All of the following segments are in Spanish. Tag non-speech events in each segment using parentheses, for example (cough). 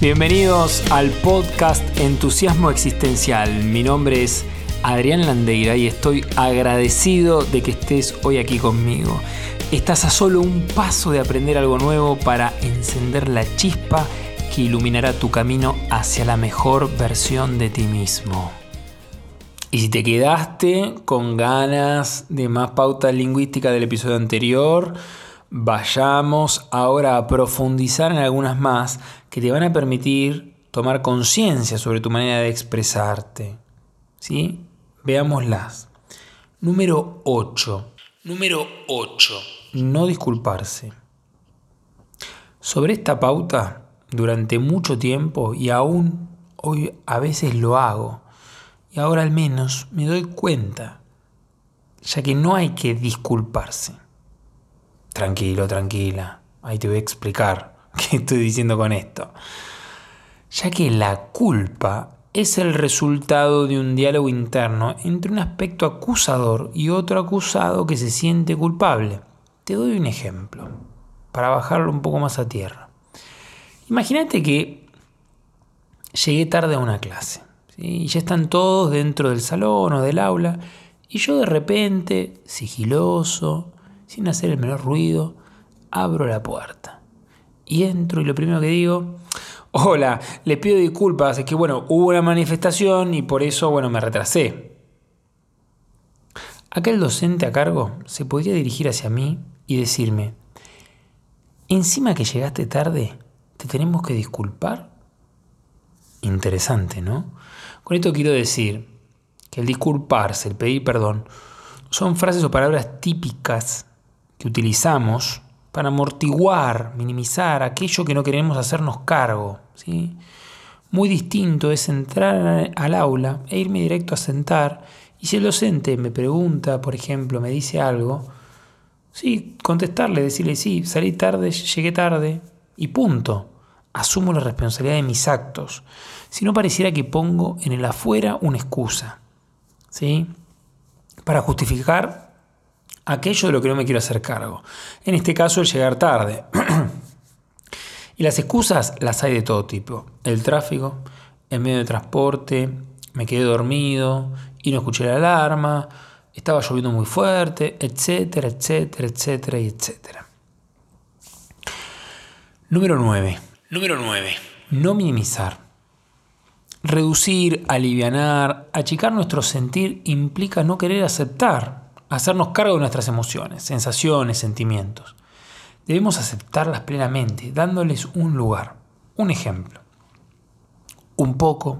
Bienvenidos al podcast Entusiasmo Existencial. Mi nombre es Adrián Landeira y estoy agradecido de que estés hoy aquí conmigo. Estás a solo un paso de aprender algo nuevo para encender la chispa que iluminará tu camino hacia la mejor versión de ti mismo. Y si te quedaste con ganas de más pauta lingüística del episodio anterior, vayamos ahora a profundizar en algunas más que te van a permitir tomar conciencia sobre tu manera de expresarte. ¿Sí? Veámoslas. Número 8. Número 8. No disculparse. Sobre esta pauta, durante mucho tiempo y aún hoy a veces lo hago, y ahora al menos me doy cuenta, ya que no hay que disculparse. Tranquilo, tranquila. Ahí te voy a explicar (laughs) qué estoy diciendo con esto. Ya que la culpa es el resultado de un diálogo interno entre un aspecto acusador y otro acusado que se siente culpable. Te doy un ejemplo, para bajarlo un poco más a tierra. Imagínate que llegué tarde a una clase, y ya están todos dentro del salón o del aula, y yo de repente, sigiloso, sin hacer el menor ruido, abro la puerta. Y entro y lo primero que digo, hola, le pido disculpas, es que bueno, hubo una manifestación y por eso, bueno, me retrasé. Aquel docente a cargo se podría dirigir hacia mí y decirme, encima que llegaste tarde, ¿te tenemos que disculpar? Interesante, ¿no? Con esto quiero decir que el disculparse, el pedir perdón, son frases o palabras típicas que utilizamos para amortiguar, minimizar aquello que no queremos hacernos cargo. ¿sí? Muy distinto es entrar al aula e irme directo a sentar y si el docente me pregunta, por ejemplo, me dice algo, sí, contestarle, decirle, sí, salí tarde, llegué tarde y punto. Asumo la responsabilidad de mis actos. Si no pareciera que pongo en el afuera una excusa, ¿sí? Para justificar aquello de lo que no me quiero hacer cargo. En este caso, el llegar tarde. (clears throat) y las excusas las hay de todo tipo. El tráfico, el medio de transporte, me quedé dormido y no escuché la alarma, estaba lloviendo muy fuerte, etcétera, etcétera, etcétera y etcétera. Número 9. Número 9. No minimizar. Reducir, alivianar, achicar nuestro sentir implica no querer aceptar hacernos cargo de nuestras emociones, sensaciones, sentimientos. Debemos aceptarlas plenamente, dándoles un lugar. Un ejemplo. Un poco,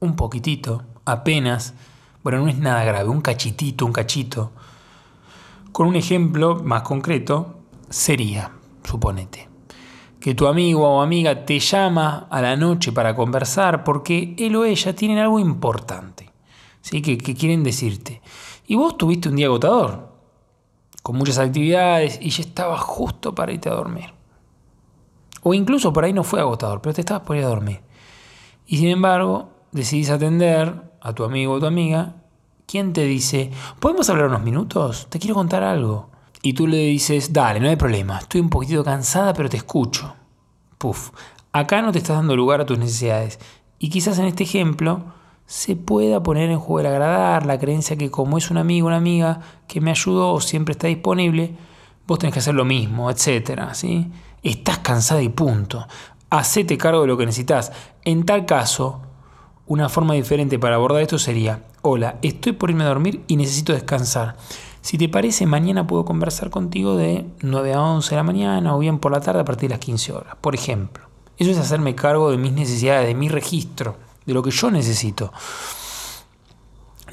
un poquitito, apenas, bueno, no es nada grave, un cachitito, un cachito. Con un ejemplo más concreto, sería, suponete, que tu amigo o amiga te llama a la noche para conversar porque él o ella tienen algo importante, ¿sí? que, que quieren decirte. Y vos tuviste un día agotador, con muchas actividades, y ya estabas justo para irte a dormir. O incluso por ahí no fue agotador, pero te estabas por ir a dormir. Y sin embargo, decidís atender a tu amigo o tu amiga, quien te dice, ¿podemos hablar unos minutos? Te quiero contar algo. Y tú le dices, dale, no hay problema, estoy un poquitito cansada, pero te escucho. Puf, acá no te estás dando lugar a tus necesidades. Y quizás en este ejemplo, se pueda poner en juego el agradar, la creencia que como es un amigo, una amiga que me ayudó o siempre está disponible, vos tenés que hacer lo mismo, etc. ¿sí? Estás cansada y punto. Hacete cargo de lo que necesitas. En tal caso, una forma diferente para abordar esto sería, hola, estoy por irme a dormir y necesito descansar. Si te parece, mañana puedo conversar contigo de 9 a 11 de la mañana o bien por la tarde a partir de las 15 horas, por ejemplo. Eso es hacerme cargo de mis necesidades, de mi registro de lo que yo necesito.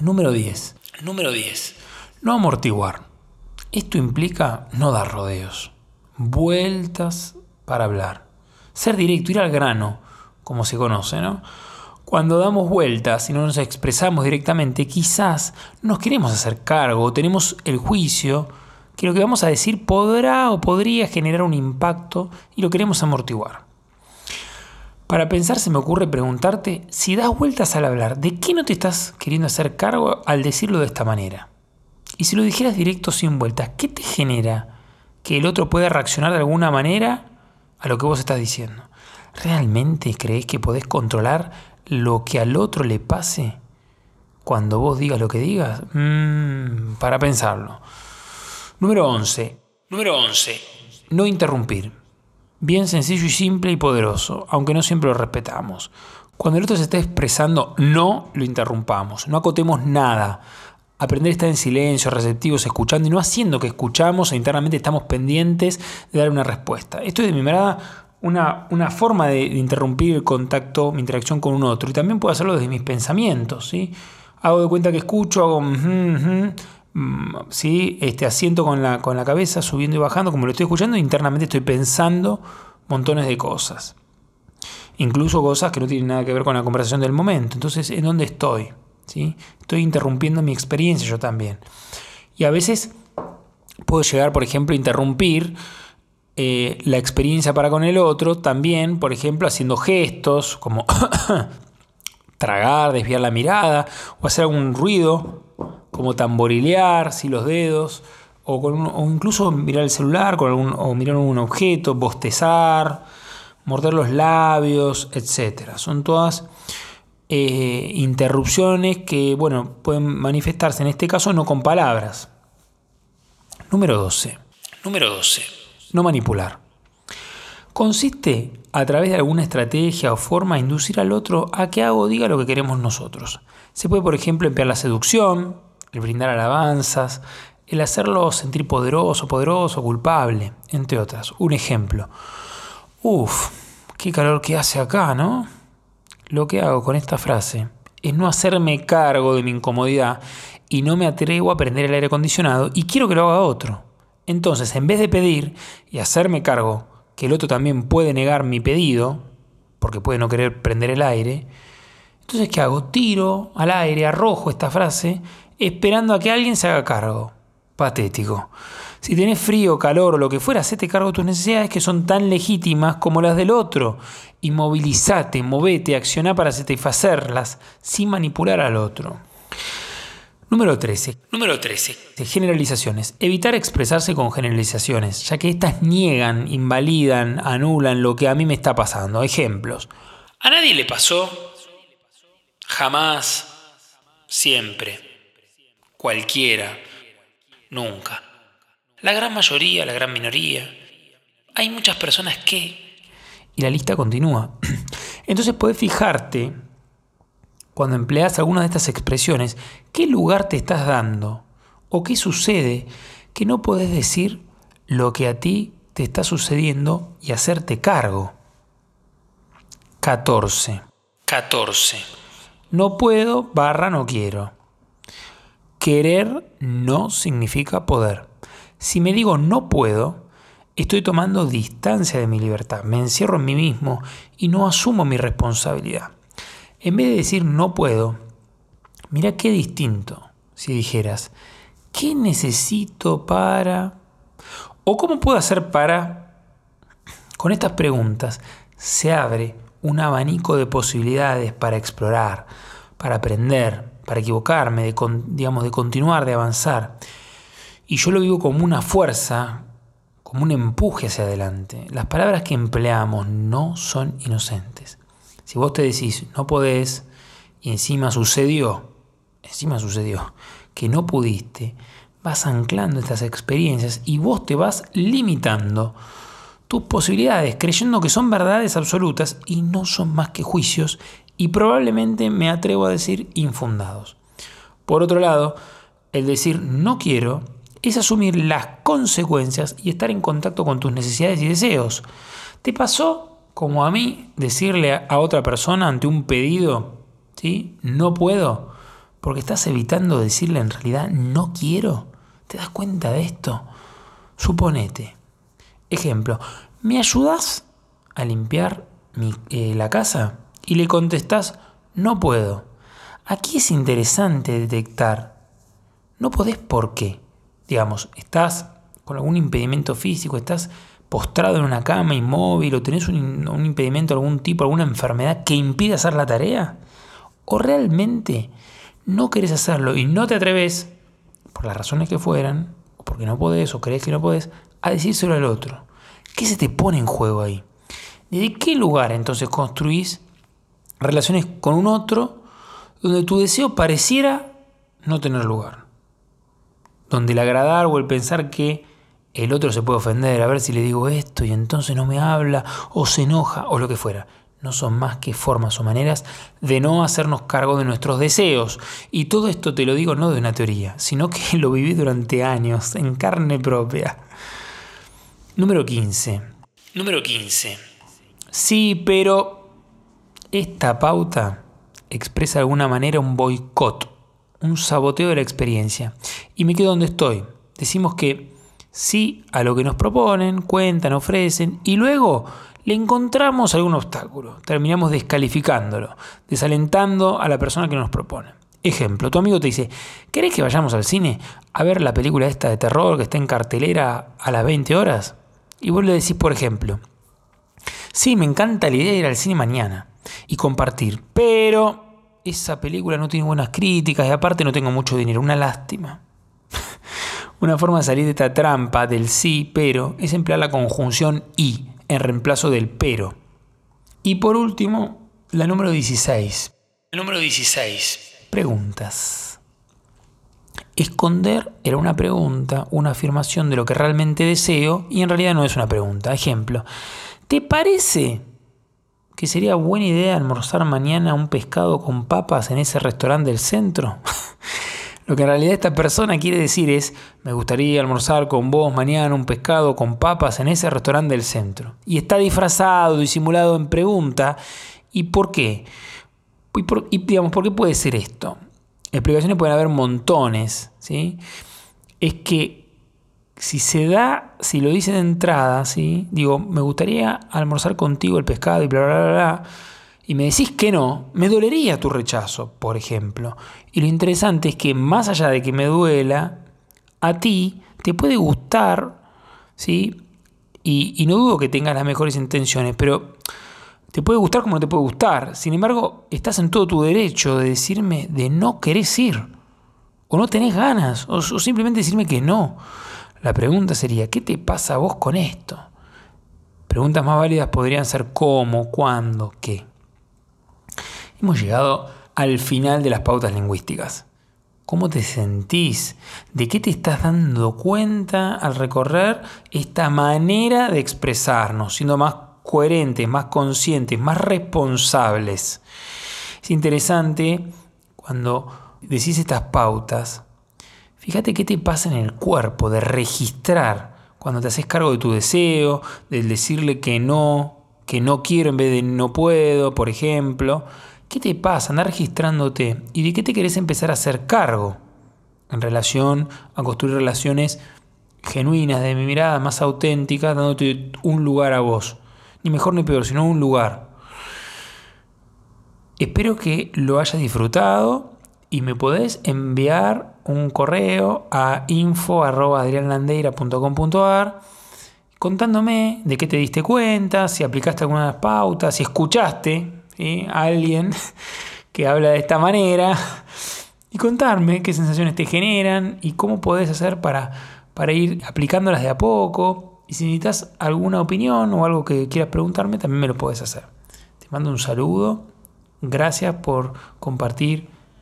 Número 10. Número 10. No amortiguar. Esto implica no dar rodeos, vueltas para hablar. Ser directo, ir al grano, como se conoce, ¿no? Cuando damos vueltas y no nos expresamos directamente, quizás nos queremos hacer cargo, tenemos el juicio que lo que vamos a decir podrá o podría generar un impacto y lo queremos amortiguar. Para pensar se me ocurre preguntarte si das vueltas al hablar, ¿de qué no te estás queriendo hacer cargo al decirlo de esta manera? Y si lo dijeras directo sin vueltas, ¿qué te genera? ¿Que el otro pueda reaccionar de alguna manera a lo que vos estás diciendo. ¿Realmente crees que podés controlar lo que al otro le pase cuando vos digas lo que digas? Mm, para pensarlo. Número 11. Número 11. No interrumpir. Bien sencillo y simple y poderoso, aunque no siempre lo respetamos. Cuando el otro se está expresando, no lo interrumpamos, no acotemos nada. Aprender a estar en silencio, receptivos, escuchando y no haciendo que escuchamos e internamente estamos pendientes de dar una respuesta. Esto es de mi mirada una, una forma de, interrumpir el contacto, mi interacción con un otro. Y también puedo hacerlo desde mis pensamientos. ¿sí? Hago de cuenta que escucho, hago... Mm, ¿sí? este, asiento con la, con la cabeza, subiendo y bajando, como lo estoy escuchando, internamente estoy pensando montones de cosas. Incluso cosas que no tienen nada que ver con la conversación del momento. Entonces, ¿en dónde estoy? ¿Sí? Estoy interrumpiendo mi experiencia yo también. Y a veces puedo llegar, por ejemplo, a interrumpir eh, la experiencia para con el otro, también, por ejemplo, haciendo gestos como (coughs) tragar, desviar la mirada o hacer algún ruido como tamborilear, si los dedos, o, con incluso mirar el celular con algún, o mirar un objeto, bostezar, morder los labios, etc. Son todas eh, interrupciones que bueno, pueden manifestarse en este caso no con palabras. Número 12. Número 12. No manipular. Consiste a través de alguna estrategia o forma inducir al otro a que haga o diga lo que queremos nosotros. Se puede, por ejemplo, emplear la seducción, el brindar alabanzas, el hacerlo sentir poderoso, poderoso, culpable, entre otras. Un ejemplo. Uf, qué calor que hace acá, ¿no? Lo que hago con esta frase es no hacerme cargo de mi incomodidad y no me atrevo a prender el aire acondicionado y quiero que lo haga otro. Entonces, en vez de pedir y hacerme cargo que el otro también puede negar mi pedido, porque puede no querer prender el aire, entonces, ¿qué hago? Tiro al aire, arrojo esta frase esperando a que alguien se haga cargo. Patético. Si tenés frío, calor o lo que fuera, hacete cargo de tus necesidades que son tan legítimas como las del otro. Y movilizate, movete, acciona para satisfacerlas sin manipular al otro. Número 13. Número 13. Generalizaciones. Evitar expresarse con generalizaciones, ya que éstas niegan, invalidan, anulan lo que a mí me está pasando. Ejemplos. A nadie le pasó. Jamás. Siempre cualquiera, nunca. La gran mayoría, la gran minoría. Hay muchas personas que... Y la lista continúa. (clears throat) Entonces puedes fijarte, cuando empleas alguna de estas expresiones, qué lugar te estás dando o qué sucede que no puedes decir lo que a ti te está sucediendo y hacerte cargo. 14. 14. No puedo barra no quiero. Querer no significa poder. Si me digo no puedo, estoy tomando distancia de mi libertad, me encierro en mí mismo y no asumo mi responsabilidad. En vez de decir no puedo, mira qué distinto si dijeras, ¿qué necesito para... o cómo puedo hacer para... Con estas preguntas se abre un abanico de posibilidades para explorar, para aprender, para equivocarme, de, digamos, de continuar, de avanzar. Y yo lo vivo como una fuerza, como un empuje hacia adelante. Las palabras que empleamos no son inocentes. Si vos te decís, no podés, y encima sucedió, encima sucedió, que no pudiste, vas anclando estas experiencias y vos te vas limitando tus posibilidades, creyendo que son verdades absolutas y no son más que juicios y probablemente me atrevo a decir infundados. Por otro lado, el decir no quiero es asumir las consecuencias y estar en contacto con tus necesidades y deseos. ¿Te pasó como a mí decirle a otra persona ante un pedido, ¿sí? No puedo, porque estás evitando decirle en realidad no quiero. ¿Te das cuenta de esto? Suponete. Ejemplo, ¿me ayudas a limpiar eh, la casa? Y le contestás, no puedo. Aquí es interesante detectar, no podés por qué. Digamos, estás con algún impedimento físico, estás postrado en una cama inmóvil o tenés un, un impedimento de algún tipo, alguna enfermedad que impide hacer la tarea. O realmente no querés hacerlo y no te atreves, por las razones que fueran, o porque no podés o crees que no podés, a decírselo al otro. ¿Qué se te pone en juego ahí? ¿Desde qué lugar entonces construís relaciones con un otro donde tu deseo pareciera no tener lugar? Donde el agradar o el pensar que el otro se puede ofender, a ver si le digo esto y entonces no me habla o se enoja o lo que fuera. No son más que formas o maneras de no hacernos cargo de nuestros deseos. Y todo esto te lo digo no de una teoría, sino que (laughs) lo viví durante años, en carne propia. Número 15. Número 15. Sí, pero esta pauta expresa de alguna manera un boicot, un saboteo de la experiencia. Y me quedo donde estoy. Decimos que sí a lo que nos proponen, cuentan, ofrecen, y luego le encontramos algún obstáculo. Terminamos descalificándolo, desalentando a la persona que nos propone. Ejemplo, tu amigo te dice, ¿querés que vayamos al cine a ver la película esta de terror que está en cartelera a las 20 horas? Y vos le decís, por ejemplo, sí, me encanta la idea de ir al cine mañana y compartir, pero esa película no tiene buenas críticas y aparte no tengo mucho dinero, una lástima. (laughs) Una forma de salir de esta trampa del sí, pero, es emplear la conjunción y en reemplazo del pero. Y por último, la número 16. El número 16. Preguntas. Esconder era una pregunta, una afirmación de lo que realmente deseo y en realidad no es una pregunta. Ejemplo, ¿te parece que sería buena idea almorzar mañana un pescado con papas en ese restaurante del centro? (laughs) Lo que en realidad esta persona quiere decir es, me gustaría almorzar con vos mañana un pescado con papas en ese restaurante del centro. Y está disfrazado, disimulado en pregunta. ¿Y por qué? Y, por, digamos, ¿por qué puede ser esto? Explicaciones pueden haber montones, ¿sí? Es que si se da, si lo dice de entrada, ¿sí? Digo, me gustaría almorzar contigo el pescado y bla, bla, bla, bla y me decís que no, me dolería tu rechazo, por ejemplo. Y lo interesante es que más allá de que me duela, a ti te puede gustar, ¿sí? Y, no dudo que tengas las mejores intenciones, pero te puede gustar como no te puede gustar. Sin embargo, estás en todo tu derecho de decirme de no querés ir, o no tenés ganas, o, o simplemente decirme que no. La pregunta sería, ¿qué te pasa a vos con esto? Preguntas más válidas podrían ser cómo, cuándo, qué. Hemos llegado al final de las pautas lingüísticas. ¿Cómo te sentís? ¿De qué te estás dando cuenta al recorrer esta manera de expresarnos, siendo más coherentes, más conscientes, más responsables? Es interesante cuando decís estas pautas, fíjate qué te pasa en el cuerpo de registrar cuando te haces cargo de tu deseo, del decirle que no, que no quiero en vez de no puedo, por ejemplo. ¿Qué te pasa? Andar registrándote. ¿Y de qué te querés empezar a hacer cargo? En relación a construir relaciones genuinas, de mi mirada más auténtica, dándote un lugar a vos. Ni mejor ni peor, sino un lugar. Espero que lo hayas disfrutado y me podés enviar un correo a info.adrianlandeira.com.ar contándome de qué te diste cuenta, si aplicaste algunas pautas, si escuchaste alguien (laughs) que habla de esta manera y contarme qué sensaciones te generan y cómo podés hacer para, para ir aplicándolas de a poco. Y si necesitas alguna opinión o algo que quieras preguntarme, también me lo puedes hacer. Te mando un saludo. Gracias por compartir